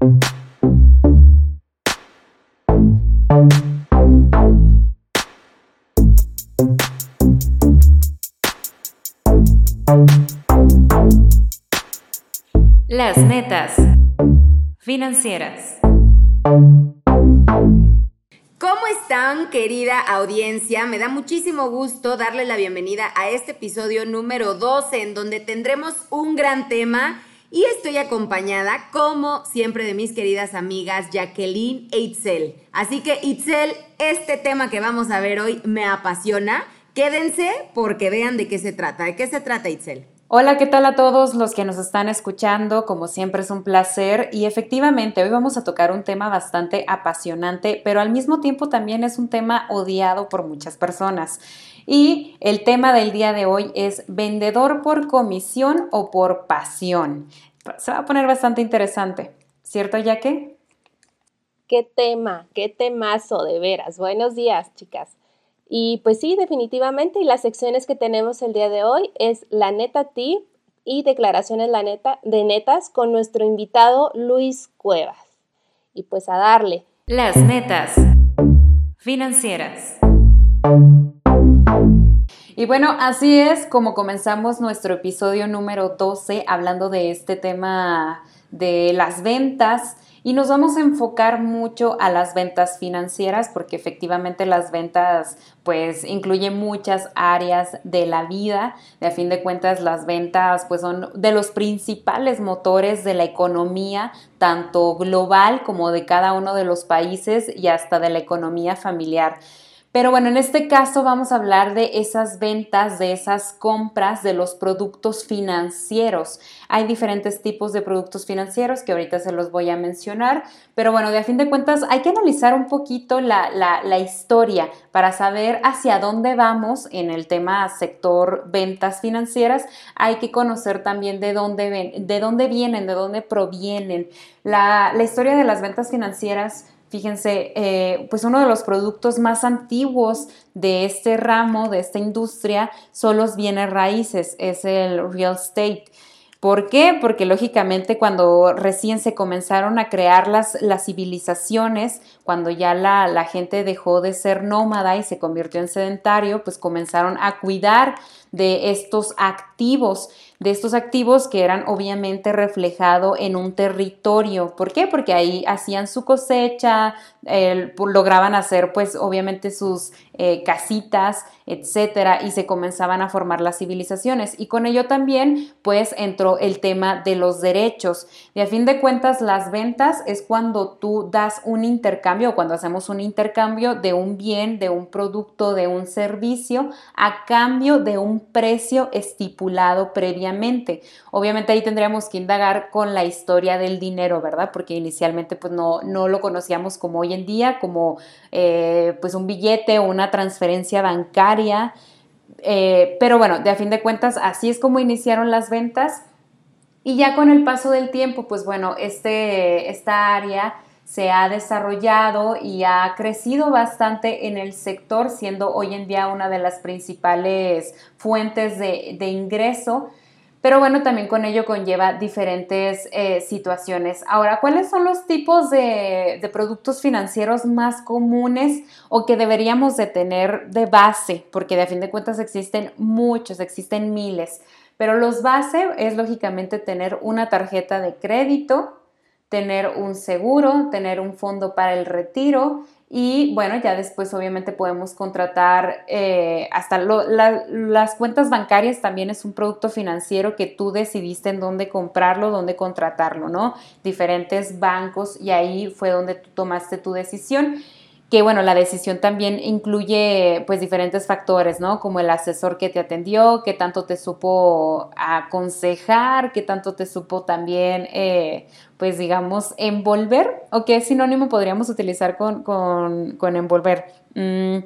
Las netas financieras. ¿Cómo están, querida audiencia? Me da muchísimo gusto darle la bienvenida a este episodio número 12, en donde tendremos un gran tema. Y estoy acompañada, como siempre, de mis queridas amigas Jacqueline e Itzel. Así que, Itzel, este tema que vamos a ver hoy me apasiona. Quédense porque vean de qué se trata. ¿De qué se trata, Itzel? Hola, ¿qué tal a todos los que nos están escuchando? Como siempre es un placer y efectivamente hoy vamos a tocar un tema bastante apasionante, pero al mismo tiempo también es un tema odiado por muchas personas. Y el tema del día de hoy es vendedor por comisión o por pasión. Se va a poner bastante interesante, ¿cierto, Yaque? Qué tema, qué temazo de veras. Buenos días, chicas. Y pues sí, definitivamente, y las secciones que tenemos el día de hoy es la neta tip y declaraciones la neta, de netas con nuestro invitado Luis Cuevas. Y pues a darle. Las netas financieras. Y bueno, así es como comenzamos nuestro episodio número 12 hablando de este tema de las ventas y nos vamos a enfocar mucho a las ventas financieras porque efectivamente las ventas pues incluyen muchas áreas de la vida. De a fin de cuentas las ventas pues son de los principales motores de la economía, tanto global como de cada uno de los países y hasta de la economía familiar. Pero bueno, en este caso vamos a hablar de esas ventas, de esas compras, de los productos financieros. Hay diferentes tipos de productos financieros que ahorita se los voy a mencionar, pero bueno, de a fin de cuentas hay que analizar un poquito la, historia para saber hacia dónde vamos en el tema sector ventas financieras. Hay que conocer también de dónde, de dónde vienen, de dónde provienen. La, la historia de las ventas financieras Fíjense, eh, pues uno de los productos más antiguos de este ramo, de esta industria, son los bienes raíces, es el real estate. ¿Por qué? Porque lógicamente cuando recién se comenzaron a crear las, las civilizaciones, cuando ya la, la, gente dejó de ser nómada y se convirtió en sedentario, pues comenzaron a cuidar de estos activos de estos activos que eran obviamente reflejado en un territorio. ¿Por qué? Porque ahí hacían su cosecha, lograban hacer pues obviamente sus eh, casitas, etcétera, y se comenzaban a formar las civilizaciones. Y con ello también pues entró el tema de los derechos. Y a fin de cuentas las ventas es cuando tú das un intercambio, cuando hacemos un intercambio de un bien, de un producto, de un servicio, a cambio de un precio estipulado previamente Obviamente ahí tendríamos que indagar con la historia del dinero, ¿verdad? Porque inicialmente pues no, no lo conocíamos como hoy en día, como eh, pues un billete o una transferencia bancaria. Eh, pero bueno, de a fin de cuentas, así es como iniciaron las ventas. Y ya con el paso del tiempo, pues bueno, este, esta área se ha desarrollado y ha crecido bastante en el sector, siendo hoy en día una de las principales fuentes de, de ingreso pero bueno, también con ello conlleva diferentes eh, situaciones. Ahora, ¿cuáles son los tipos de, productos financieros más comunes o que deberíamos de tener de base? Porque de a fin de cuentas existen muchos, existen miles. Pero los base es lógicamente tener una tarjeta de crédito, tener un seguro, tener un fondo para el retiro y bueno, ya después obviamente podemos contratar eh, hasta las cuentas bancarias también es un producto financiero que tú decidiste en dónde comprarlo, dónde contratarlo, ¿no? Diferentes bancos y ahí fue donde tú tomaste tu decisión que bueno, la decisión también incluye pues diferentes factores, ¿no? Como el asesor que te atendió, qué tanto te supo aconsejar, qué tanto te supo también, eh, pues digamos, envolver, o qué sinónimo podríamos utilizar con, envolver. Mm,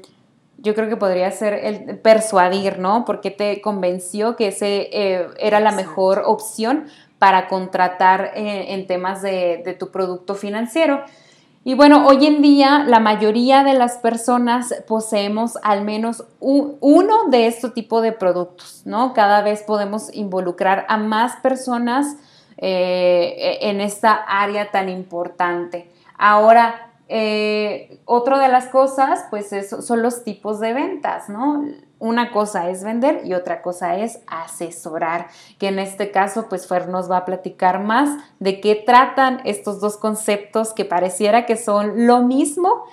yo creo que podría ser el persuadir, ¿no? Porque te convenció que ese eh, era la mejor opción para contratar eh, en temas de, de tu producto financiero. Y bueno, hoy en día la mayoría de las personas poseemos al menos uno de este tipo de productos, ¿no? Cada vez podemos involucrar a más personas eh, en esta área tan importante. Ahora, eh, otra de las cosas, pues son los tipos de ventas, ¿no? Una cosa es vender y otra cosa es asesorar, que en este caso, pues Fer nos va a platicar más de qué tratan estos dos conceptos que pareciera que son lo mismo,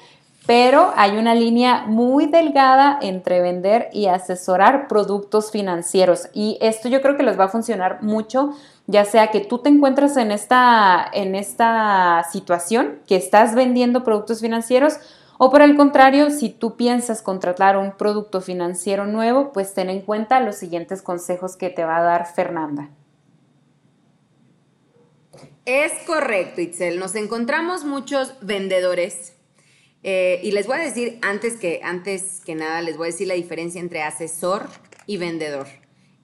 pero hay una línea muy delgada entre vender y asesorar productos financieros. Y esto yo creo que les va a funcionar mucho, ya sea que tú te encuentres en esta, en esta situación, que estás vendiendo productos financieros, o por el contrario, si tú piensas contratar un producto financiero nuevo, pues ten en cuenta los siguientes consejos que te va a dar Fernanda. Es correcto, Itzel. Nos encontramos muchos vendedores eh, y les voy a decir, antes que, antes que nada, les voy a decir la diferencia entre asesor y vendedor.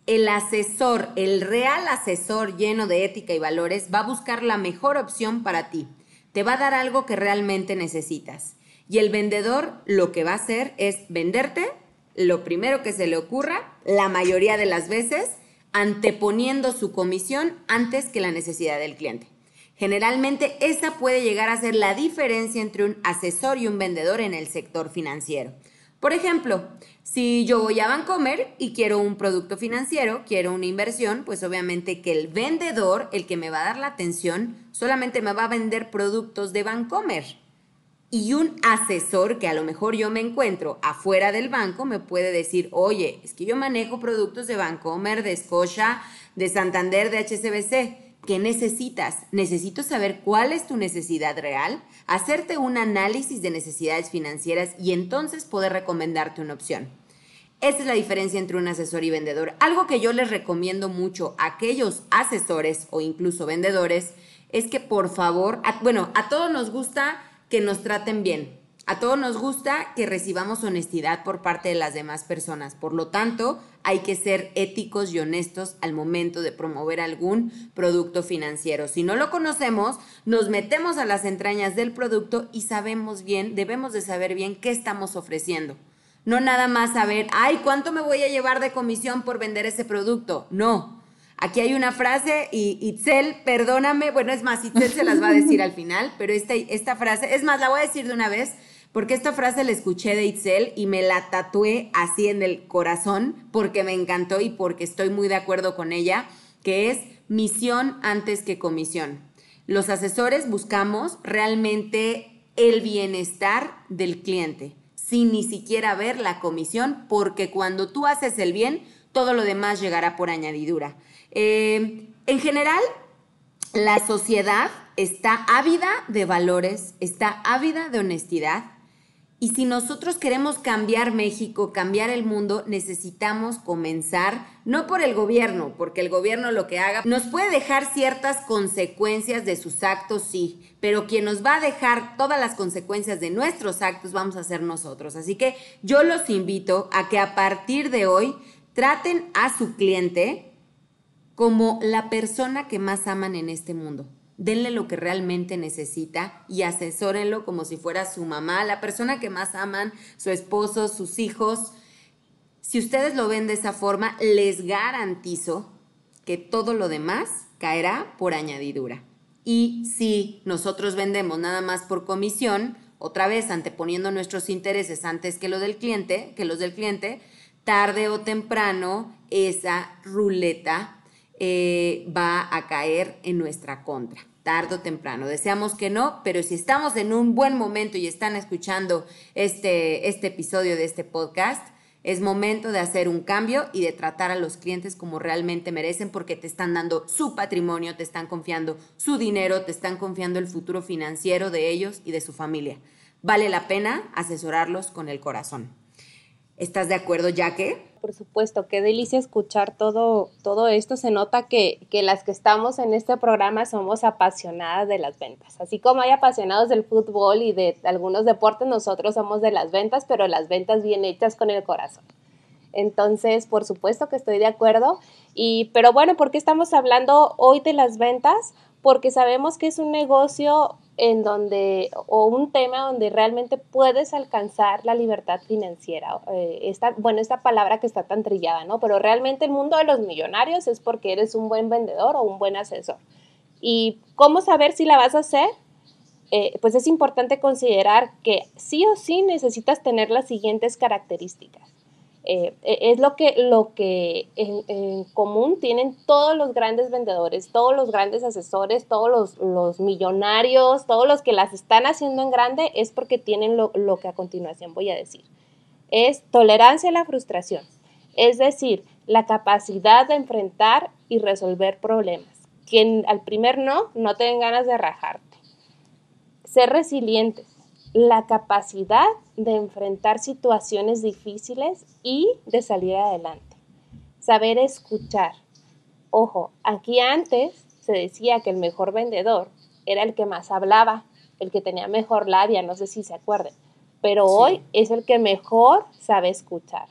El asesor, el real asesor lleno de ética y valores, va a buscar la mejor opción para ti. Te va a dar algo que realmente necesitas. Y el vendedor lo que va a hacer es venderte lo primero que se le ocurra, la mayoría de las veces, anteponiendo su comisión antes que la necesidad del cliente. Generalmente esa puede llegar a ser la diferencia entre un asesor y un vendedor en el sector financiero. Por ejemplo, si yo voy a Bancomer y quiero un producto financiero, quiero una inversión, pues obviamente que el vendedor, el que me va a dar la atención, solamente me va a vender productos de Bancomer. Y un asesor que a lo mejor yo me encuentro afuera del banco me puede decir, oye, es que yo manejo productos de Bancomer, de Scotia, de Santander, de HSBC. ¿Qué necesitas? Necesito saber cuál es tu necesidad real, hacerte un análisis de necesidades financieras y entonces poder recomendarte una opción. Esa es la diferencia entre un asesor y vendedor. Algo que yo les recomiendo mucho a aquellos asesores o incluso vendedores es que por favor, bueno, a todos nos gusta que nos traten bien. A todos nos gusta que recibamos honestidad por parte de las demás personas. Por lo tanto, hay que ser éticos y honestos al momento de promover algún producto financiero. Si no lo conocemos, nos metemos a las entrañas del producto y sabemos bien, debemos de saber bien qué estamos ofreciendo. No nada más saber, ay, ¿cuánto me voy a llevar de comisión por vender ese producto? No. Aquí hay una frase y Itzel, perdóname, bueno, es más, Itzel se las va a decir al final, pero esta, esta frase, es más, la voy a decir de una vez porque esta frase la escuché de Itzel y me la tatué así en el corazón porque me encantó y porque estoy muy de acuerdo con ella, que es misión antes que comisión. Los asesores buscamos realmente el bienestar del cliente, sin ni siquiera ver la comisión, porque cuando tú haces el bien, todo lo demás llegará por añadidura. Eh, en general, la sociedad está ávida de valores, está ávida de honestidad, y si nosotros queremos cambiar México, cambiar el mundo, necesitamos comenzar, no por el gobierno, porque el gobierno lo que haga nos puede dejar ciertas consecuencias de sus actos, sí, pero quien nos va a dejar todas las consecuencias de nuestros actos vamos a ser nosotros. Así que yo los invito a que a partir de hoy traten a su cliente como la persona que más aman en este mundo denle lo que realmente necesita y asesórenlo como si fuera su mamá, la persona que más aman, su esposo, sus hijos. Si ustedes lo ven de esa forma, les garantizo que todo lo demás caerá por añadidura. Y si nosotros vendemos nada más por comisión, otra vez anteponiendo nuestros intereses antes que, lo del cliente, que los del cliente, tarde o temprano esa ruleta eh, va a caer en nuestra contra, tarde o temprano. Deseamos que no, pero si estamos en un buen momento y están escuchando este, este episodio de este podcast, es momento de hacer un cambio y de tratar a los clientes como realmente merecen porque te están dando su patrimonio, te están confiando su dinero, te están confiando el futuro financiero de ellos y de su familia. Vale la pena asesorarlos con el corazón. ¿Estás de acuerdo, Jaque? Por supuesto, qué delicia escuchar todo, todo esto. Se nota que, que, las que estamos en este programa somos apasionadas de las ventas. Así como hay apasionados del fútbol y de algunos deportes, nosotros somos de las ventas, pero las ventas bien hechas con el corazón. Entonces, por supuesto que estoy de acuerdo. Y, pero bueno, ¿por qué estamos hablando hoy de las ventas? Porque sabemos que es un negocio en donde, o un tema donde realmente puedes alcanzar la libertad financiera. Eh, esta, bueno, esta palabra que está tan trillada, ¿no? Pero realmente el mundo de los millonarios es porque eres un buen vendedor o un buen asesor. ¿Y cómo saber si la vas a hacer? Eh, pues es importante considerar que sí o sí necesitas tener las siguientes características. Eh, e, es lo que, lo que en, común tienen todos los grandes vendedores, todos los grandes asesores, todos los, los, millonarios, todos los que las están haciendo en grande, es porque tienen lo, lo que a continuación voy a decir. Es tolerancia a la frustración, es decir, la capacidad de enfrentar y resolver problemas. Quien al primer no, no tengan ganas de rajarte. Ser resilientes, la capacidad de enfrentar situaciones difíciles y de salir adelante. Saber escuchar. Ojo, aquí antes se decía que el mejor vendedor era el que más hablaba, el que tenía mejor labia, no sé si se acuerden, pero hoy es el que mejor sabe escuchar.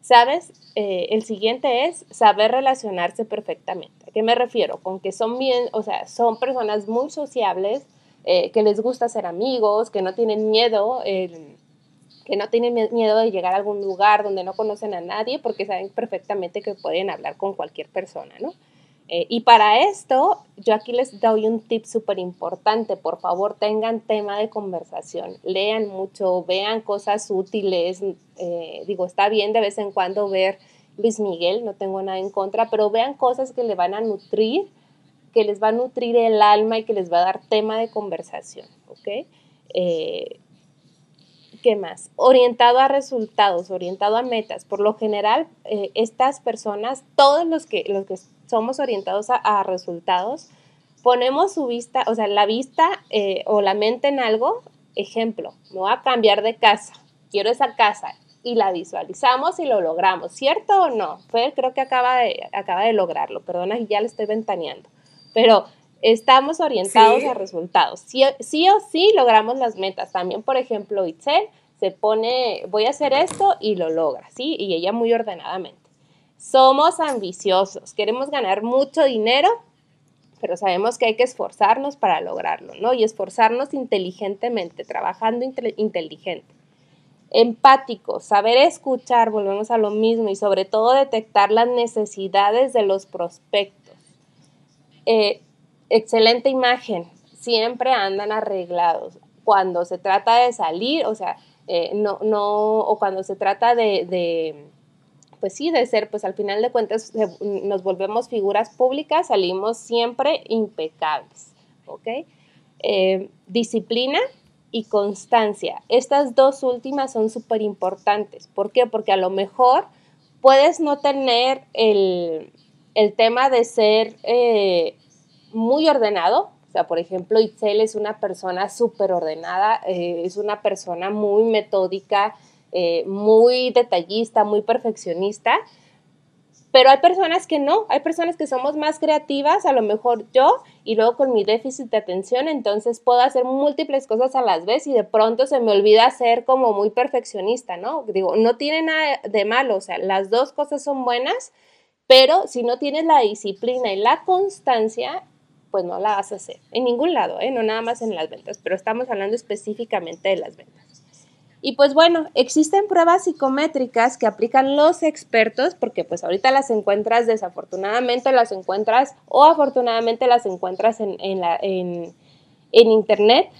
¿Sabes? Eh, el siguiente es saber relacionarse perfectamente. ¿A qué me refiero? Con que son bien, o sea, son personas muy sociables, eh, que les gusta ser amigos, que no tienen miedo, que no tienen miedo de llegar a algún lugar donde no conocen a nadie porque saben perfectamente que pueden hablar con cualquier persona, ¿no? Eh, y para esto, yo aquí les doy un tip súper importante. Por favor, tengan tema de conversación. Lean mucho, vean cosas útiles. Eh, digo, está bien de vez en cuando ver Luis Miguel, no tengo nada en contra, pero vean cosas que le van a nutrir que les va a nutrir el alma y que les va a dar tema de conversación, ¿ok? Eh, ¿Qué más? Orientado a resultados, orientado a metas. Por lo general, eh, estas personas, todos los que, los que somos orientados a, resultados, ponemos su vista, o sea, la vista eh, o la mente en algo. Ejemplo, me voy a cambiar de casa, quiero esa casa y la visualizamos y lo logramos, ¿cierto o no? Creo que acaba de, acaba de lograrlo, perdona, ya le estoy ventaneando pero estamos orientados a resultados. Sí, sí, o sí logramos las metas. También, por ejemplo, Itzel se pone, voy a hacer esto y lo logra, ¿sí? Y ella muy ordenadamente. Somos ambiciosos, queremos ganar mucho dinero, pero sabemos que hay que esforzarnos para lograrlo, ¿no? Y esforzarnos inteligentemente, trabajando inteligente. Empático, saber escuchar, volvemos a lo mismo, y sobre todo detectar las necesidades de los prospectos eh, excelente imagen, siempre andan arreglados. Cuando se trata de salir, o sea, eh, no, no, o cuando se trata de, pues sí, de ser, pues al final de cuentas nos volvemos figuras públicas, salimos siempre impecables, ¿ok? Eh, disciplina y constancia. Estas dos últimas son súper importantes. ¿Por qué? Porque a lo mejor puedes no tener el, el tema de ser muy ordenado. O sea, por ejemplo, Itzel es una persona súper ordenada, eh, es una persona muy metódica, eh, muy detallista, muy perfeccionista. Pero hay personas que no, hay personas que somos más creativas, a lo mejor yo, y luego con mi déficit de atención, entonces puedo hacer múltiples cosas a las veces y de pronto se me olvida ser como muy perfeccionista, ¿no? Digo, no tiene nada de malo, o sea, las dos cosas son buenas, pero si no tienes la disciplina y la constancia, pues no la vas a hacer. En ningún lado, ¿eh? no nada más en las ventas, pero estamos hablando específicamente de las ventas. Y pues bueno, existen pruebas psicométricas que aplican los expertos, porque pues ahorita las encuentras desafortunadamente, las encuentras o afortunadamente las encuentras en, en, en internet,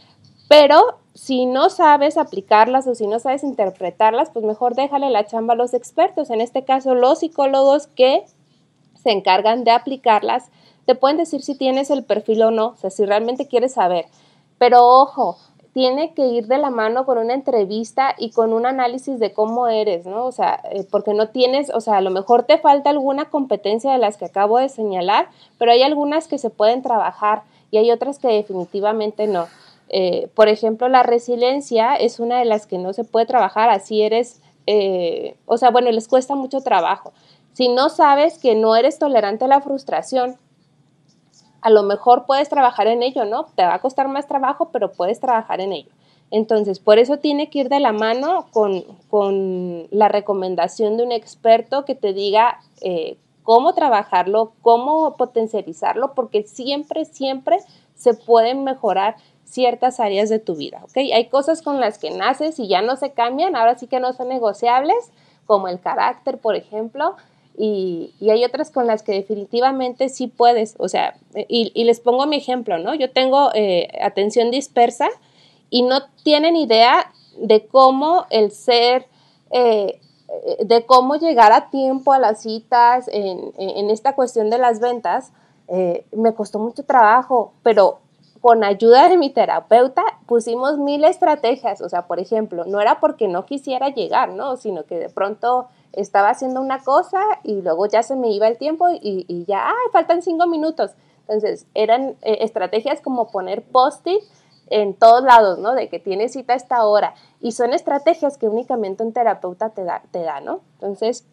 pero si no sabes aplicarlas o si no sabes interpretarlas, pues mejor déjale la chamba a los expertos, en este caso los psicólogos que se encargan de aplicarlas, te pueden decir si tienes el perfil o no, o sea, si realmente quieres saber. Pero ojo, tiene que ir de la mano con una entrevista y con un análisis de cómo eres, ¿no? O sea, eh, porque no tienes, o sea, a lo mejor te falta alguna competencia de las que acabo de señalar, pero hay algunas que se pueden trabajar y hay otras que definitivamente no. Eh, por ejemplo, la resiliencia es una de las que no se puede trabajar, así eres, eh, o sea, bueno, les cuesta mucho trabajo. Si no sabes que no eres tolerante a la frustración, a lo mejor puedes trabajar en ello, ¿no? Te va a costar más trabajo, pero puedes trabajar en ello. Entonces, por eso tiene que ir de la mano con, la recomendación de un experto que te diga eh, cómo trabajarlo, cómo potencializarlo, porque siempre, siempre se pueden mejorar ciertas áreas de tu vida, ¿ok? Hay cosas con las que naces y ya no se cambian, ahora sí que no son negociables, como el carácter, por ejemplo, y, hay otras con las que definitivamente sí puedes, o sea, y, les pongo mi ejemplo, ¿no? Yo tengo eh, atención dispersa y no tienen idea de cómo el ser, eh, de cómo llegar a tiempo a las citas en, en esta cuestión de las ventas, eh, me costó mucho trabajo, pero con ayuda de mi terapeuta pusimos mil estrategias, o sea, por ejemplo, no era porque no quisiera llegar, ¿no? Sino que de pronto estaba haciendo una cosa y luego ya se me iba el tiempo y, ya, ay, faltan cinco minutos. Entonces, eran eh, estrategias como poner post-it en todos lados, ¿no? De que tienes cita a esta hora. Y son estrategias que únicamente un terapeuta te da, te da ¿no? Entonces,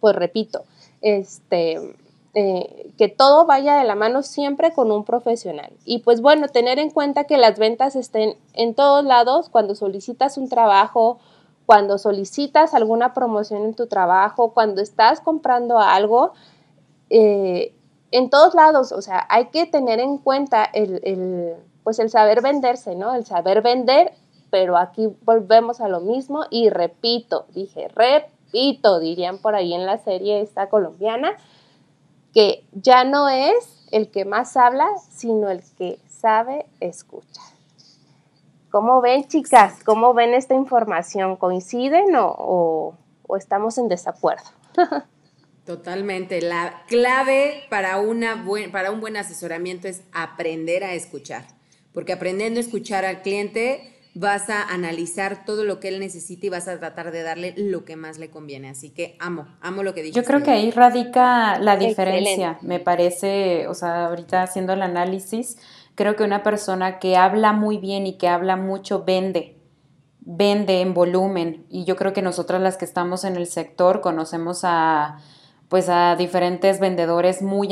pues repito, este, eh, que todo vaya de la mano siempre con un profesional. Y pues bueno, tener en cuenta que las ventas estén en todos lados cuando solicitas un trabajo cuando solicitas alguna promoción en tu trabajo, cuando estás comprando algo, eh, en todos lados, o sea, hay que tener en cuenta el, pues el saber venderse, ¿no? El saber vender, pero aquí volvemos a lo mismo y repito, dije, repito, dirían por ahí en la serie esta colombiana, que ya no es el que más habla, sino el que sabe escuchar. ¿Cómo ven, chicas? ¿Cómo ven esta información? ¿Coinciden o, estamos en desacuerdo? Totalmente. La clave para, una para un buen asesoramiento es aprender a escuchar. Porque aprendiendo a escuchar al cliente, vas a analizar todo lo que él necesita y vas a tratar de darle lo que más le conviene. Así que amo, amo lo que dijiste. Yo creo que ahí radica la diferencia, me parece, o sea, ahorita haciendo el análisis, Creo que una persona que habla muy bien y que habla mucho vende, vende en volumen. Y yo creo que nosotras las que estamos en el sector conocemos a pues a diferentes vendedores muy,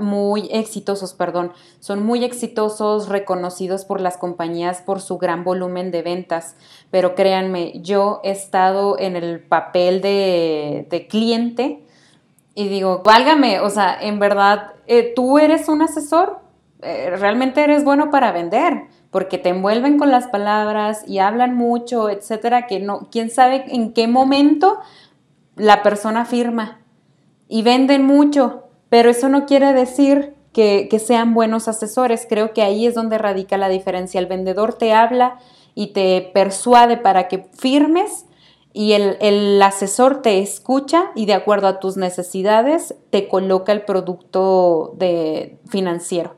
muy exitosos, perdón, son muy exitosos, reconocidos por las compañías por su gran volumen de ventas, pero créanme, yo he estado en el papel de, de cliente y digo, válgame, o sea, en verdad, eh, tú eres un asesor, eh, realmente eres bueno para vender, porque te envuelven con las palabras y hablan mucho, etcétera, que no, quién sabe en qué momento la persona firma y venden mucho, pero eso no quiere decir que, sean buenos asesores. Creo que ahí es donde radica la diferencia. El vendedor te habla y te persuade para que firmes y el, el, asesor te escucha y de acuerdo a tus necesidades te coloca el producto de financiero.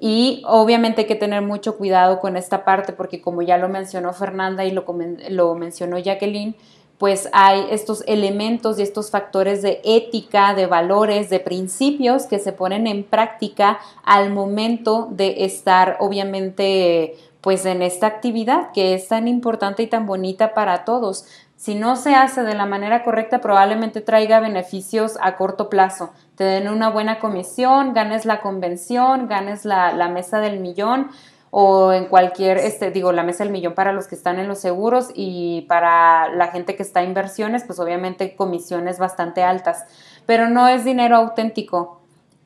Y obviamente hay que tener mucho cuidado con esta parte porque como ya lo mencionó Fernanda y lo, lo mencionó Jacqueline, pues hay estos elementos y estos factores de ética, de valores, de principios que se ponen en práctica al momento de estar obviamente pues en esta actividad que es tan importante y tan bonita para todos. Si no se hace de la manera correcta, probablemente traiga beneficios a corto plazo. Te den una buena comisión, ganes la convención, ganes la, mesa del millón o en cualquier, este, digo, la mesa del millón para los que están en los seguros y para la gente que está en inversiones, pues obviamente comisiones bastante altas, pero no es dinero auténtico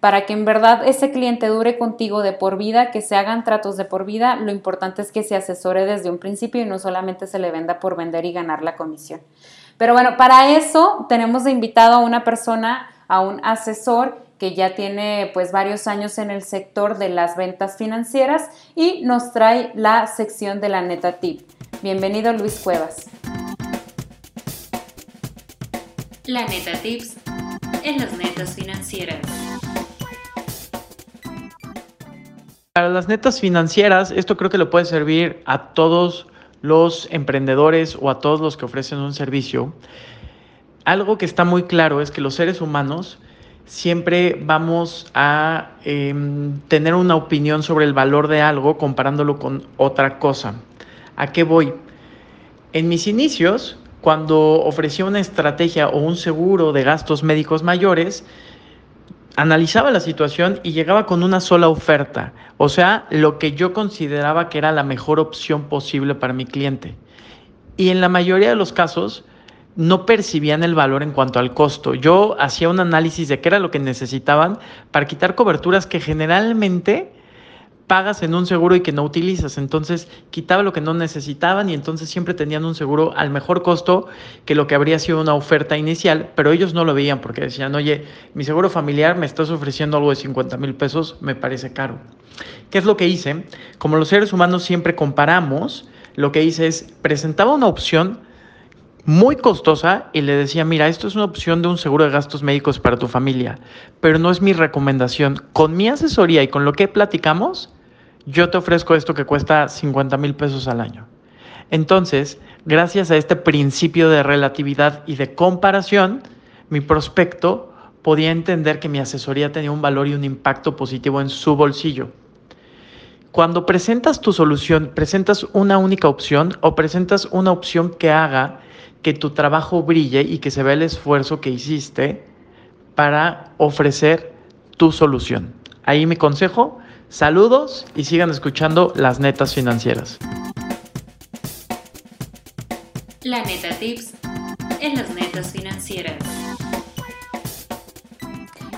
para que en verdad ese cliente dure contigo de por vida, que se hagan tratos de por vida, lo importante es que se asesore desde un principio y no solamente se le venda por vender y ganar la comisión. Pero bueno, para eso tenemos invitado a una persona, a un asesor que ya tiene pues varios años en el sector de las ventas financieras y nos trae la sección de la neta tip. Bienvenido Luis Cuevas. La neta tips en las netas financieras. Para las netas financieras, esto creo que le puede servir a todos los emprendedores o a todos los que ofrecen un servicio. Algo que está muy claro es que los seres humanos siempre vamos a em, tener una opinión sobre el valor de algo comparándolo con otra cosa. ¿A qué voy? En mis inicios, cuando ofrecía una estrategia o un seguro de gastos médicos mayores, analizaba la situación y llegaba con una sola oferta, o sea, lo que yo consideraba que era la mejor opción posible para mi cliente. Y en la mayoría de los casos no percibían el valor en cuanto al costo. Yo hacía un análisis de qué era lo que necesitaban para quitar coberturas que generalmente pagas en un seguro y que no utilizas. Entonces quitaba lo que no necesitaban y entonces siempre tenían un seguro al mejor costo que lo que habría sido una oferta inicial, pero ellos no lo veían porque decían, oye, mi seguro familiar me estás ofreciendo algo de 50 mil pesos, me parece caro. ¿Qué es lo que hice? Como los seres humanos siempre comparamos, lo que hice es presentaba una opción muy costosa y le decía, mira, esto es una opción de un seguro de gastos médicos para tu familia, pero no es mi recomendación. Con mi asesoría y con lo que platicamos, yo te ofrezco esto que cuesta 50 mil pesos al año. Entonces, gracias a este principio de relatividad y de comparación, mi prospecto podía entender que mi asesoría tenía un valor y un impacto positivo en su bolsillo. Cuando presentas tu solución, presentas una única opción o presentas una opción que haga que tu trabajo brille y que se vea el esfuerzo que hiciste para ofrecer tu solución. Ahí mi consejo, Saludos y sigan escuchando las netas financieras. La neta tips en las netas financieras.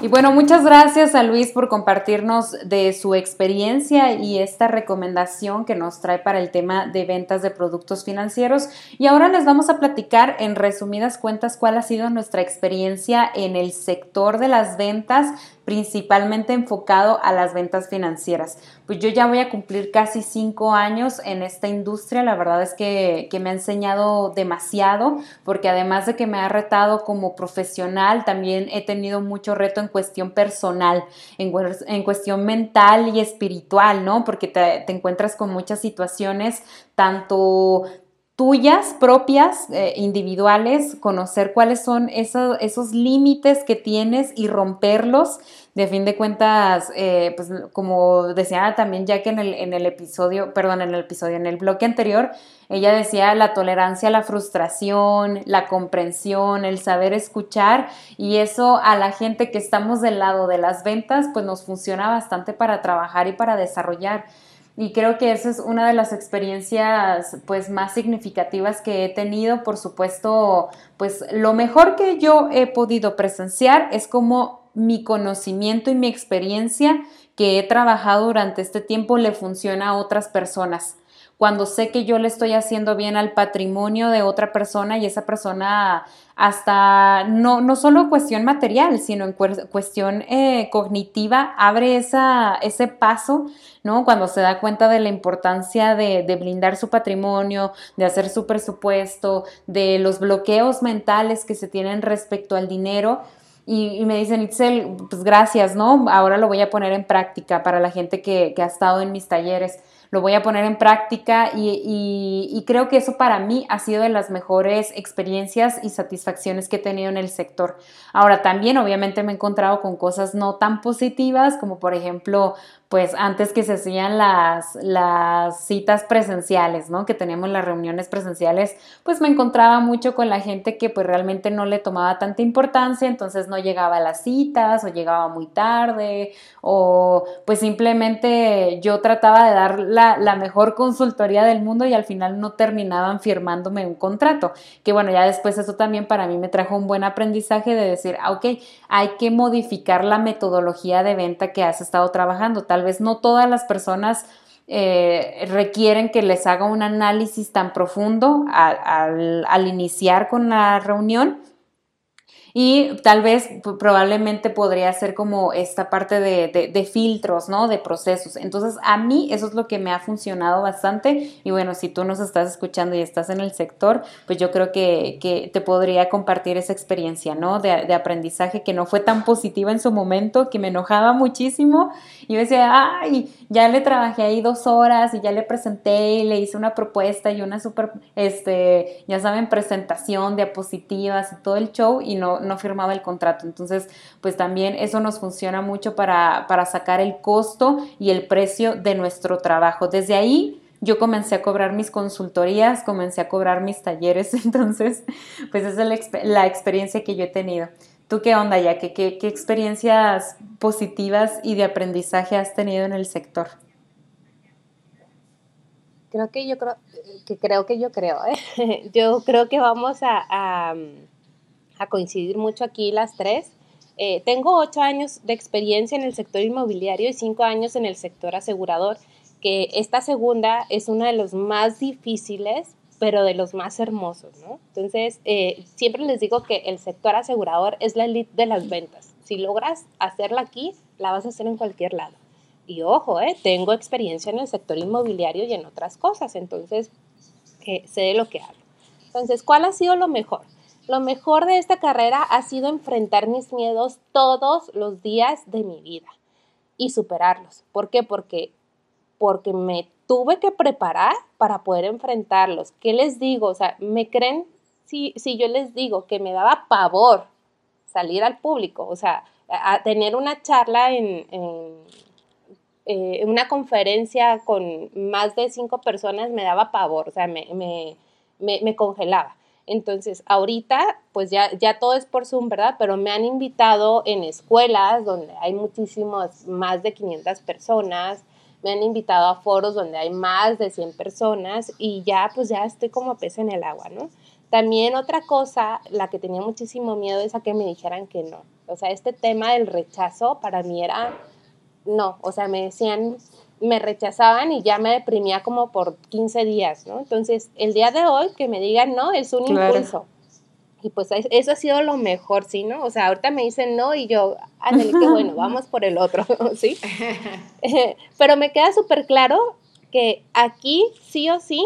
Y bueno, muchas gracias a Luis por compartirnos de su experiencia y esta recomendación que nos trae para el tema de ventas de productos financieros. Y ahora les vamos a platicar en resumidas cuentas cuál ha sido nuestra experiencia en el sector de las ventas principalmente enfocado a las ventas financieras. Pues yo ya voy a cumplir casi cinco años en esta industria, la verdad es que, me ha enseñado demasiado, porque además de que me ha retado como profesional, también he tenido mucho reto en cuestión personal, en, cuestión mental y espiritual, ¿no? Porque te encuentras con muchas situaciones, tanto tuyas propias, eh, individuales, conocer cuáles son esos, esos límites que tienes y romperlos. De fin de cuentas, eh, pues como decía también que en el, en el episodio, perdón, en el episodio, en el bloque anterior, ella decía la tolerancia a la frustración, la comprensión, el saber escuchar y eso a la gente que estamos del lado de las ventas, pues nos funciona bastante para trabajar y para desarrollar. Y creo que esa es una de las experiencias pues más significativas que he tenido. Por supuesto, pues lo mejor que yo he podido presenciar es como mi conocimiento y mi experiencia que he trabajado durante este tiempo le funciona a otras personas cuando sé que yo le estoy haciendo bien al patrimonio de otra persona y esa persona hasta no, no solo cuestión material, sino en cuestión eh, cognitiva, abre esa, ese paso, ¿no? Cuando se da cuenta de la importancia de, de blindar su patrimonio, de hacer su presupuesto, de los bloqueos mentales que se tienen respecto al dinero. Y, me dicen, Itzel, pues gracias, ¿no? Ahora lo voy a poner en práctica para la gente que, que ha estado en mis talleres lo voy a poner en práctica y, creo que eso para mí ha sido de las mejores experiencias y satisfacciones que he tenido en el sector. Ahora también obviamente me he encontrado con cosas no tan positivas como por ejemplo pues antes que se hacían las, las citas presenciales, ¿no? Que teníamos las reuniones presenciales, pues me encontraba mucho con la gente que pues realmente no le tomaba tanta importancia, entonces no llegaba a las citas o llegaba muy tarde o pues simplemente yo trataba de dar la, la mejor consultoría del mundo y al final no terminaban firmándome un contrato, que bueno, ya después eso también para mí me trajo un buen aprendizaje de decir, ah, ok, hay que modificar la metodología de venta que has estado trabajando, tal vez no todas las personas eh, requieren que les haga un análisis tan profundo al iniciar con la reunión y tal vez probablemente podría ser como esta parte de, filtros, ¿no? De procesos. Entonces, a mí eso es lo que me ha funcionado bastante. Y bueno, si tú nos estás escuchando y estás en el sector, pues yo creo que, te podría compartir esa experiencia, ¿no? De, aprendizaje que no fue tan positiva en su momento, que me enojaba muchísimo. Y yo decía, ay, ya le trabajé ahí dos horas y ya le presenté y le hice una propuesta y una súper, este, ya saben, presentación, diapositivas y todo el show y no no firmaba el contrato. Entonces, pues también eso nos funciona mucho para, para sacar el costo y el precio de nuestro trabajo. Desde ahí yo comencé a cobrar mis consultorías, comencé a cobrar mis talleres, entonces, pues esa es la, experiencia que yo he tenido. ¿Tú qué onda ya? ¿Qué, qué, experiencias positivas y de aprendizaje has tenido en el sector? Creo que yo creo que creo que yo creo, ¿eh? yo creo que vamos a coincidir mucho aquí las tres. Eh, tengo ocho años de experiencia en el sector inmobiliario y cinco años en el sector asegurador, que esta segunda es una de los más difíciles, pero de los más hermosos, ¿no? Entonces, eh, siempre les digo que el sector asegurador es la elite de las ventas. Si logras hacerla aquí, la vas a hacer en cualquier lado. Y ojo, eh, tengo experiencia en el sector inmobiliario y en otras cosas, entonces eh, sé de lo que hablo. Entonces, ¿cuál ha sido lo mejor? Lo mejor de esta carrera ha sido enfrentar mis miedos todos los días de mi vida y superarlos. ¿Por qué? Porque, porque me tuve que preparar para poder enfrentarlos. ¿Qué les digo? O sea, ¿me creen si, si yo les digo que me daba pavor salir al público? O sea, tener una charla en, en eh, una conferencia con más de cinco personas me daba pavor, o sea, me, me, me, congelaba. Entonces, ahorita, pues ya, ya todo es por Zoom, ¿verdad? Pero me han invitado en escuelas donde hay muchísimos, más de 500 personas, me han invitado a foros donde hay más de 100 personas y ya, pues ya estoy como pez en el agua, ¿no? También otra cosa, la que tenía muchísimo miedo es a que me dijeran que no. O sea, este tema del rechazo para mí era, no, o sea, me decían, me rechazaban y ya me deprimía como por 15 días, ¿no? Entonces, el día de hoy que me digan no es un impulso. Y pues eso ha sido lo mejor, ¿sí? ¿No? O sea, ahorita me dicen no y yo, ándale, bueno, vamos por el otro, ¿sí? Pero me queda súper claro que aquí sí o sí,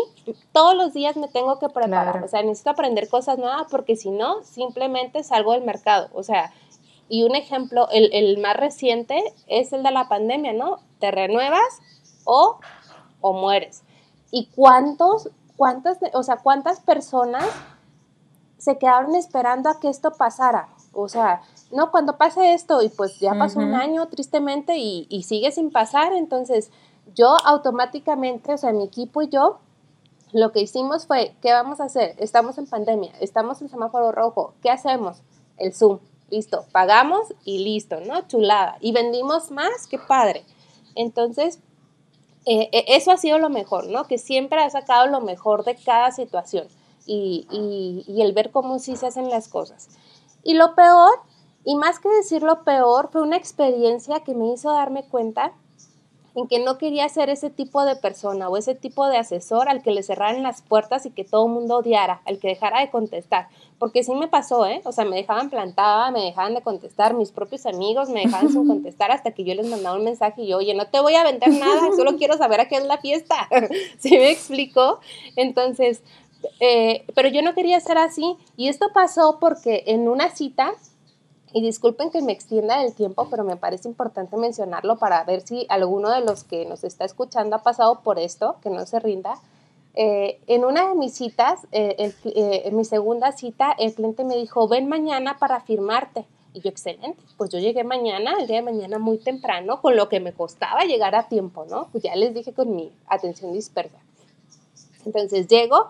todos los días me tengo que preparar. O sea, necesito aprender cosas nuevas porque si no, simplemente salgo del mercado. O sea, y un ejemplo, el, el, más reciente es el de la pandemia, ¿no? Te renuevas o, o mueres. ¿Y cuántos, cuántas, o sea, cuántas personas se quedaron esperando a que esto pasara? O sea, no, cuando pase esto y pues ya pasó un año tristemente y, y sigue sin pasar, entonces yo automáticamente, o sea, mi equipo y yo, lo que hicimos fue, ¿qué vamos a hacer? Estamos en pandemia, estamos en semáforo rojo, ¿qué hacemos? El Zoom listo, pagamos y listo, ¿no? Chulada. Y vendimos más, qué padre. Entonces, eh, eh, eso ha sido lo mejor, ¿no? Que siempre ha sacado lo mejor de cada situación y, y el ver cómo sí se hacen las cosas. Y lo peor, y más que decir lo peor, fue una experiencia que me hizo darme cuenta en que no quería ser ese tipo de persona o ese tipo de asesor al que le cerraran las puertas y que todo el mundo odiara, al que dejara de contestar. Porque sí me pasó, ¿eh? O sea, me dejaban plantada, me dejaban de contestar, mis propios amigos me dejaban sin contestar hasta que yo les mandaba un mensaje y yo, oye, no te voy a vender nada, solo quiero saber a qué es la fiesta. ¿Sí me explico? Entonces, eh, pero yo no quería ser así y esto pasó porque en una cita y disculpen que me extienda el tiempo, pero me parece importante mencionarlo para ver si alguno de los que nos está escuchando ha pasado por esto, que no se rinda. Eh, en una de mis citas, eh, eh, en mi segunda cita, el cliente me dijo, ven mañana para firmarte. Y yo, excelente, pues yo llegué mañana, el día de mañana muy temprano, con lo que me costaba llegar a tiempo, ¿no? Pues ya les dije con mi atención dispersa. Entonces llego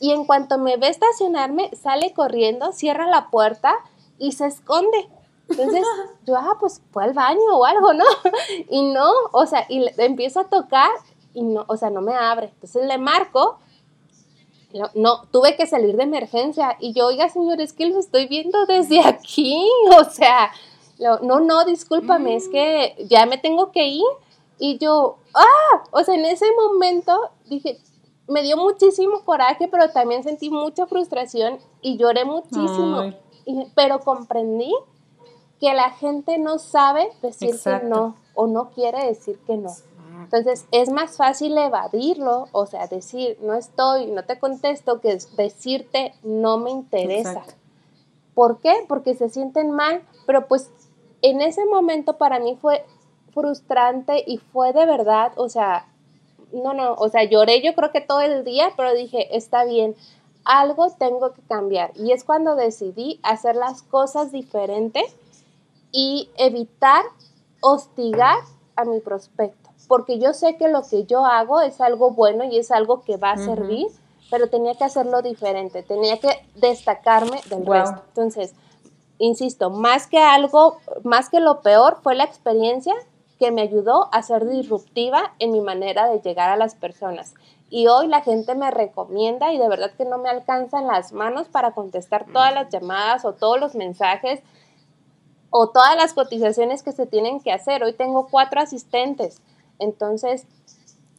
y en cuanto me ve estacionarme, sale corriendo, cierra la puerta y se esconde. Entonces, yo, ah, pues fue al baño o algo, ¿no? Y no, o sea, y le, empiezo a tocar y no, o sea, no me abre. Entonces le marco, no, tuve que salir de emergencia. Y yo, oiga, señor, es que lo estoy viendo desde aquí. O sea, no, no, discúlpame, es que ya me tengo que ir. Y yo, ah, o sea, en ese momento dije, me dio muchísimo coraje, pero también sentí mucha frustración y lloré muchísimo pero comprendí que la gente no sabe decir que no o no quiere decir que no. Entonces es más fácil evadirlo, o sea, decir no estoy, no te contesto, que decirte no me interesa. ¿Por qué? Porque se sienten mal, pero pues en ese momento para mí fue frustrante y fue de verdad, o sea, no, no, o sea, lloré yo creo que todo el día, pero dije, está bien, algo tengo que cambiar. Y es cuando decidí hacer las cosas diferentes y evitar hostigar a mi prospecto. Porque yo sé que lo que yo hago es algo bueno y es algo que va a servir, pero tenía que hacerlo diferente, tenía que destacarme del resto. Entonces, insisto, más que algo, más que lo peor, fue la experiencia que me ayudó a ser disruptiva en mi manera de llegar a las personas y hoy la gente me recomienda y de verdad que no me alcanzan las manos para contestar todas las llamadas o todos los mensajes. o todas las cotizaciones que se tienen que hacer. Hoy tengo cuatro asistentes. Entonces,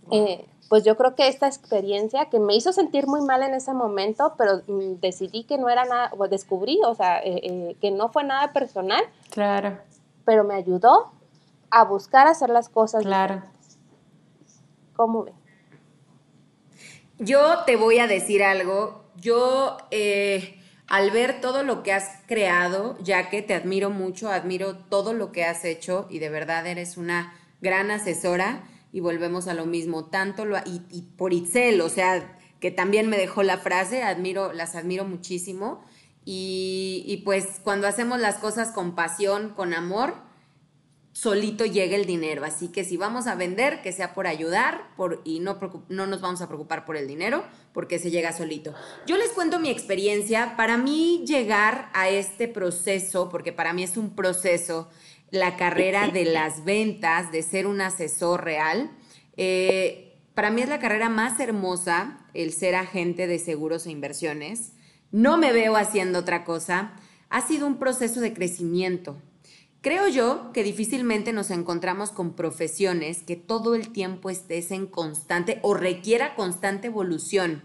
eh, pues yo creo que esta experiencia que me hizo sentir muy mal en ese momento, pero mm, decidí que no era nada, o descubrí, o sea, eh, eh, que no fue nada personal. Claro. Pero me ayudó a buscar hacer las cosas. Claro. ¿Cómo ven? Yo te voy a decir algo. Yo, eh, al ver todo lo que has creado, ya que te admiro mucho, admiro todo lo que has hecho y de verdad eres una gran asesora y volvemos a lo mismo, tanto lo, y, por Itzel, o sea, que también me dejó la frase, admiro, las admiro muchísimo y, y pues cuando hacemos las cosas con pasión, con amor, solito llega el dinero. Así que si vamos a vender, que sea por ayudar y no, no nos vamos a preocupar por el dinero, porque se llega solito. Yo les cuento mi experiencia. Para mí llegar a este proceso, porque para mí es un proceso, la carrera de las ventas, de ser un asesor real, eh, para mí es la carrera más hermosa el ser agente de seguros e inversiones. No me veo haciendo otra cosa. Ha sido un proceso de crecimiento Creo yo que difícilmente nos encontramos con profesiones que todo el tiempo estés en constante o requiera constante evolución,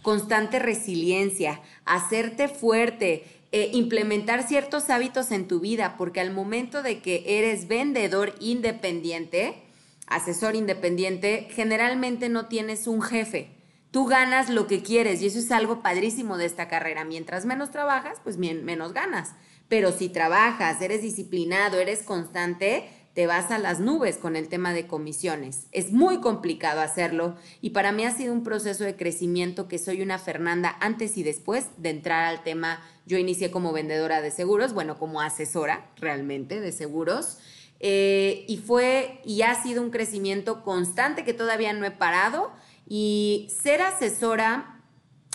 constante resiliencia, hacerte fuerte, eh, implementar ciertos hábitos en tu vida, porque al momento de que eres vendedor independiente, asesor independiente, generalmente no tienes un jefe. Tú ganas lo que quieres y eso es algo padrísimo de esta carrera. Mientras menos trabajas, pues menos ganas. Pero si trabajas, eres disciplinado, eres constante, te vas a las nubes con el tema de comisiones. Es muy complicado hacerlo y para mí ha sido un proceso de crecimiento que soy una Fernanda antes y después de entrar al tema. Yo inicié como vendedora de seguros, bueno, como asesora realmente de seguros. Eh, y fue y ha sido un crecimiento constante que todavía no he parado. Y ser asesora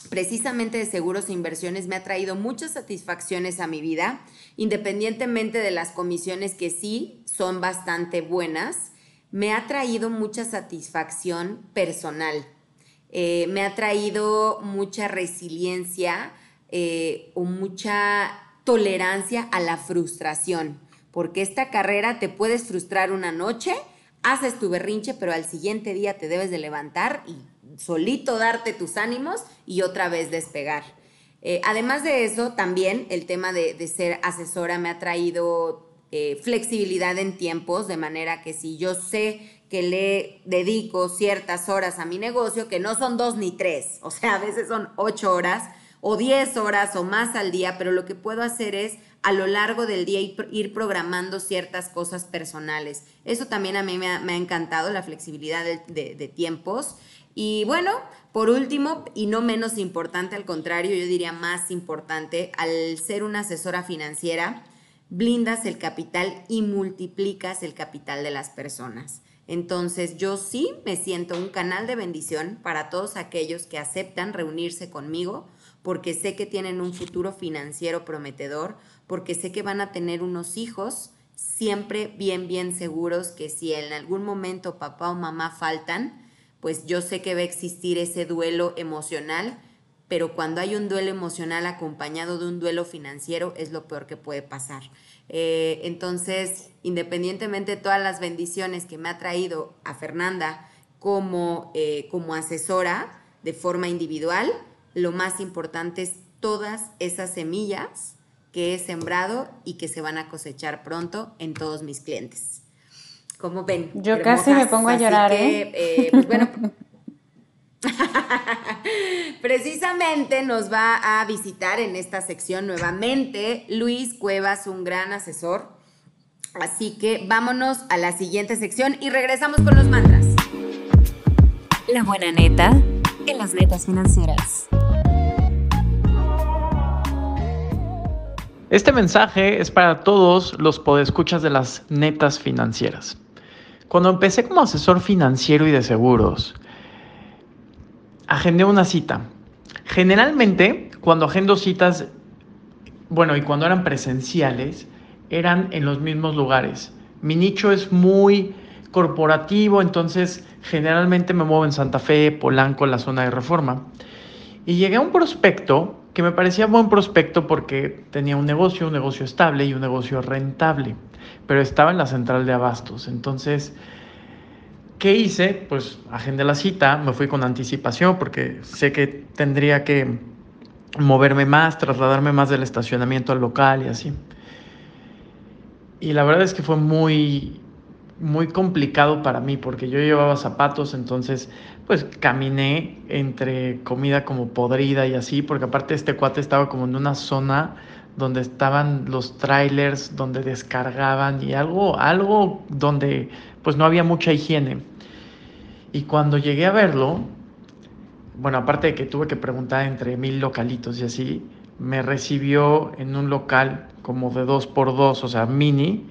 precisamente de seguros e inversiones me ha traído muchas satisfacciones a mi vida, independientemente de las comisiones que sí son bastante buenas, me ha traído mucha satisfacción personal, eh, me ha traído mucha resiliencia eh, o mucha tolerancia a la frustración, porque esta carrera te puedes frustrar una noche, haces tu berrinche, pero al siguiente día te debes de levantar y solito darte tus ánimos y otra vez despegar. Eh, además de eso, también el tema de, ser asesora me ha traído eh, flexibilidad en tiempos, de manera que si yo sé que le dedico ciertas horas a mi negocio, que no son dos ni tres, o sea, a veces son ocho horas o diez horas o más al día, pero lo que puedo hacer es a lo largo del día ir programando ciertas cosas personales. Eso también a mí me ha, encantado, la flexibilidad de tiempos. Y bueno, por último, y no menos importante, al contrario, yo diría más importante, al ser una asesora financiera, blindas el capital y multiplicas el capital de las personas. Entonces yo sí me siento un canal de bendición para todos aquellos que aceptan reunirse conmigo porque sé que tienen un futuro financiero prometedor, porque sé que van a tener unos hijos siempre bien, bien seguros que si en algún momento papá o mamá faltan, pues yo sé que va a existir ese duelo emocional, pero cuando hay un duelo emocional acompañado de un duelo financiero es lo peor que puede pasar. Eh, entonces, independientemente de todas las bendiciones que me ha traído a Fernanda como, eh, como asesora de forma individual, lo más importante es todas esas semillas que he sembrado y que se van a cosechar pronto en todos mis clientes. Como ven. Yo casi me pongo a llorar, ¿eh? ¿eh? Pues bueno. Precisamente nos va a visitar en esta sección nuevamente Luis Cuevas, un gran asesor. Así que vámonos a la siguiente sección y regresamos con los mantras. La buena neta en las netas financieras. Este mensaje es para todos los podescuchas de las netas financieras. Cuando empecé como asesor financiero y de seguros, agendé una cita. Generalmente, cuando agendo citas, bueno, y cuando eran presenciales, eran en los mismos lugares. Mi nicho es muy corporativo, entonces generalmente me muevo en Santa Fe, Polanco, la zona de reforma. Y llegué a un prospecto que me parecía buen prospecto porque tenía un negocio, un negocio estable y un negocio rentable, pero estaba en la central de abastos. Entonces, ¿qué hice? Pues agendé la cita, me fui con anticipación porque sé que tendría que moverme más, trasladarme más del estacionamiento al local y así. Y la verdad es que fue muy, muy complicado para mí porque yo llevaba zapatos, entonces pues caminé entre comida como podrida y así, porque aparte este cuate estaba como en una zona donde estaban los trailers, donde descargaban y algo, algo donde pues no había mucha higiene. Y cuando llegué a verlo, bueno, aparte de que tuve que preguntar entre mil localitos y así, me recibió en un local como de dos por dos, o sea, mini,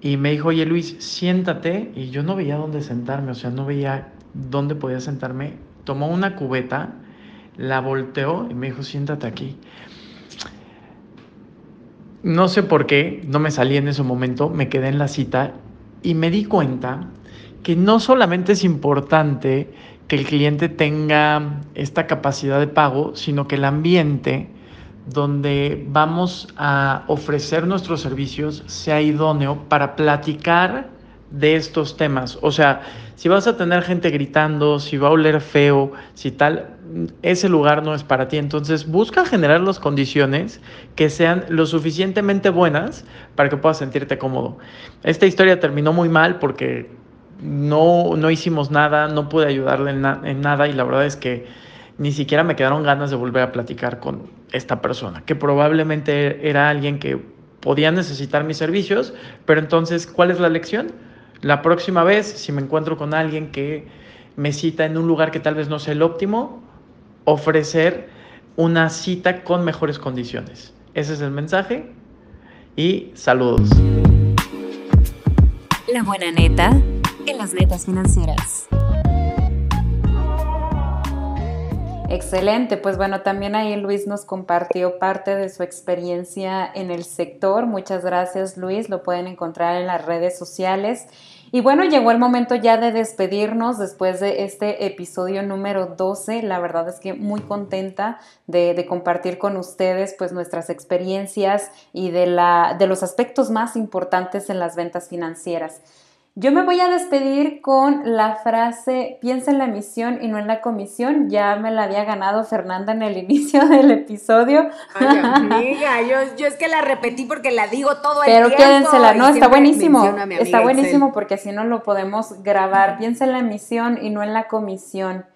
y me dijo, oye Luis, siéntate, y yo no veía dónde sentarme, o sea, no veía dónde podía sentarme, tomó una cubeta, la volteó y me dijo, siéntate aquí. No sé por qué, no me salí en ese momento, me quedé en la cita y me di cuenta que no solamente es importante que el cliente tenga esta capacidad de pago, sino que el ambiente donde vamos a ofrecer nuestros servicios sea idóneo para platicar de estos temas. O sea, si vas a tener gente gritando, si va a oler feo, si tal, ese lugar no es para ti. Entonces busca generar las condiciones que sean lo suficientemente buenas para que puedas sentirte cómodo. Esta historia terminó muy mal porque no, no hicimos nada, no pude ayudarle en, en nada y la verdad es que ni siquiera me quedaron ganas de volver a platicar con esta persona, que probablemente era alguien que podía necesitar mis servicios, pero entonces, ¿cuál es la lección? La próxima vez, si me encuentro con alguien que me cita en un lugar que tal vez no sea el óptimo, ofrecer una cita con mejores condiciones. Ese es el mensaje y saludos. La buena neta en las netas financieras. Excelente, pues bueno, también ahí Luis nos compartió parte de su experiencia en el sector. Muchas gracias Luis, lo pueden encontrar en las redes sociales. Y bueno, llegó el momento ya de despedirnos después de este episodio número 12. La verdad es que muy contenta de, compartir con ustedes pues nuestras experiencias y de, la, de los aspectos más importantes en las ventas financieras. Yo me voy a despedir con la frase, piensa en la misión y no en la comisión. Ya me la había ganado Fernanda en el inicio del episodio. Ay, amiga, yo, es que la repetí porque la digo todo el tiempo. Pero quédensela, no, está buenísimo. Está buenísimo porque así no lo podemos grabar. Piensa en la misión y no en la comisión.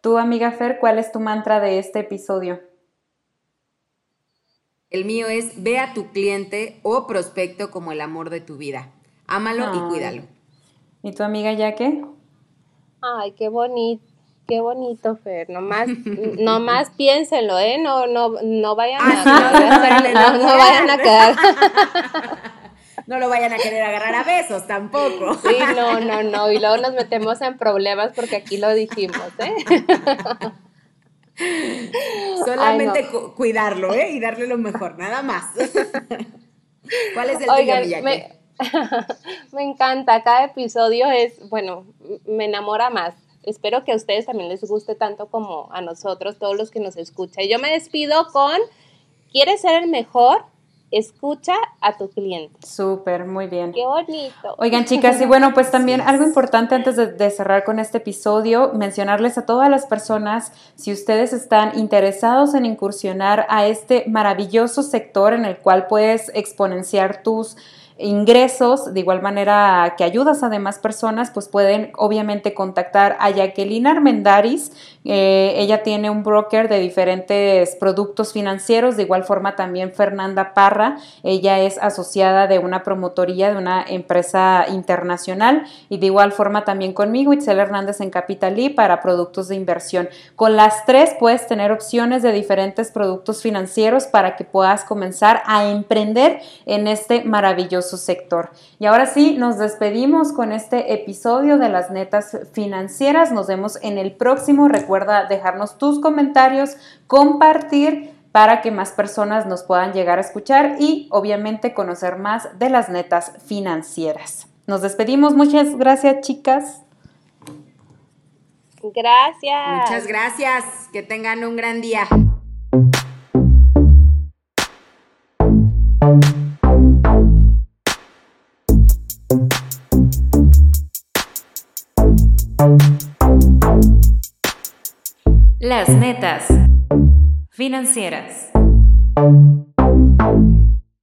Tú, amiga Fer, ¿cuál es tu mantra de este episodio? El mío es, ve a tu cliente o prospecto como el amor de tu vida. Ámalo y cuídalo. ¿Y tu amiga Yaque? Ay, qué bonito. Qué bonito, Fer. Nomás, nomás piénsenlo, ¿eh? No, no, no vayan a, no, no, vayan a quedar. No lo vayan a querer agarrar a besos tampoco. Sí, no, no, no. Y luego nos metemos en problemas porque aquí lo dijimos, ¿eh? Solamente cuidarlo, ¿eh? Y darle lo mejor, nada más. ¿Cuál es el Oigan, tuyo, me, me encanta, cada episodio es, bueno, me enamora más. Espero que a ustedes también les guste tanto como a nosotros, todos los que nos escuchan. Yo me despido con, ¿quieres ser el mejor? Escucha a tu cliente. Súper, muy bien. Qué bonito. Oigan, chicas, y bueno, pues también algo importante antes de, de, cerrar con este episodio, mencionarles a todas las personas, si ustedes están interesados en incursionar a este maravilloso sector en el cual puedes exponenciar tus ingresos, de igual manera que ayudas a demás personas, pues pueden obviamente contactar a Jacqueline Armendaris. Eh, ella tiene un broker de diferentes productos financieros, de igual forma también Fernanda Parra, ella es asociada de una promotoría de una empresa internacional y de igual forma también conmigo, Itzel Hernández en Capitalí para productos de inversión. Con las tres puedes tener opciones de diferentes productos financieros para que puedas comenzar a emprender en este maravilloso su sector. Y ahora sí, nos despedimos con este episodio de las netas financieras. Nos vemos en el próximo. Recuerda dejarnos tus comentarios, compartir para que más personas nos puedan llegar a escuchar y obviamente conocer más de las netas financieras. Nos despedimos. Muchas gracias, chicas. Gracias. Muchas gracias. Que tengan un gran día. Las netas financieras.